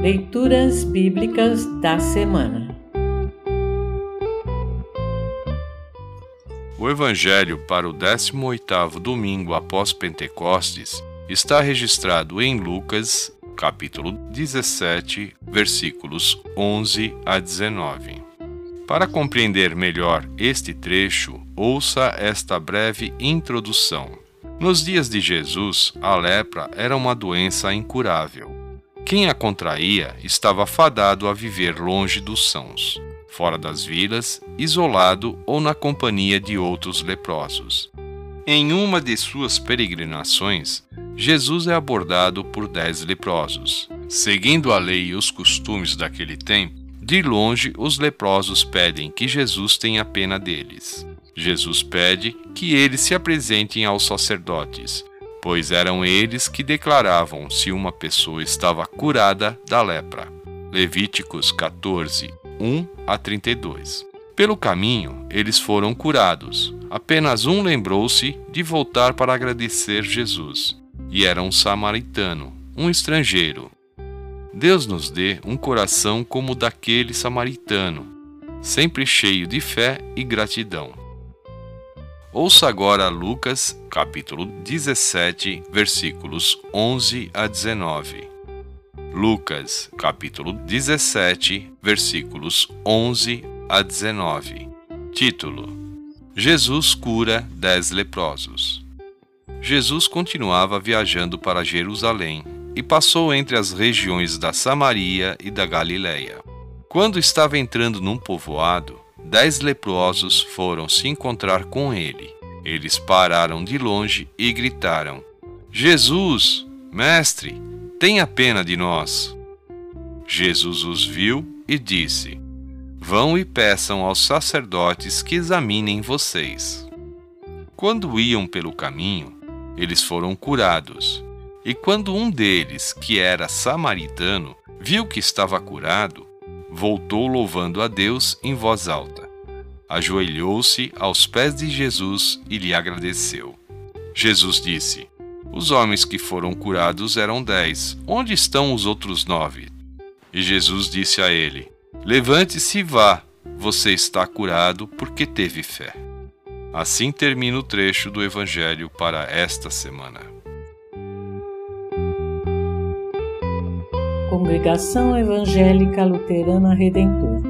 Leituras Bíblicas da Semana O Evangelho para o 18º domingo após Pentecostes está registrado em Lucas, capítulo 17, versículos 11 a 19. Para compreender melhor este trecho, ouça esta breve introdução. Nos dias de Jesus, a lepra era uma doença incurável. Quem a contraía estava fadado a viver longe dos sãos, fora das vilas, isolado ou na companhia de outros leprosos. Em uma de suas peregrinações, Jesus é abordado por dez leprosos. Seguindo a lei e os costumes daquele tempo, de longe os leprosos pedem que Jesus tenha pena deles. Jesus pede que eles se apresentem aos sacerdotes, pois eram eles que declaravam se uma pessoa estava curada da lepra. Levíticos 14, 1 a 32. Pelo caminho, eles foram curados. Apenas um lembrou-se de voltar para agradecer Jesus, e era um samaritano, um estrangeiro. Deus nos dê um coração como o daquele samaritano, sempre cheio de fé e gratidão. Ouça agora Lucas, capítulo 17, versículos 11 a 19. Lucas, capítulo 17, versículos 11 a 19. Título: Jesus cura dez leprosos. Jesus continuava viajando para Jerusalém e passou entre as regiões da Samaria e da Galiléia. Quando estava entrando num povoado, dez leprosos foram se encontrar com ele. Eles pararam de longe e gritaram: Jesus, mestre, tenha pena de nós. Jesus os viu e disse: Vão e peçam aos sacerdotes que examinem vocês. Quando iam pelo caminho, eles foram curados. E quando um deles, que era samaritano, viu que estava curado, voltou louvando a Deus em voz alta. Ajoelhou-se aos pés de Jesus e lhe agradeceu. Jesus disse: Os homens que foram curados eram dez. Onde estão os outros nove? E Jesus disse a ele: Levante-se e vá. Você está curado porque teve fé. Assim termina o trecho do Evangelho para esta semana. Congregação Evangélica Luterana Redentor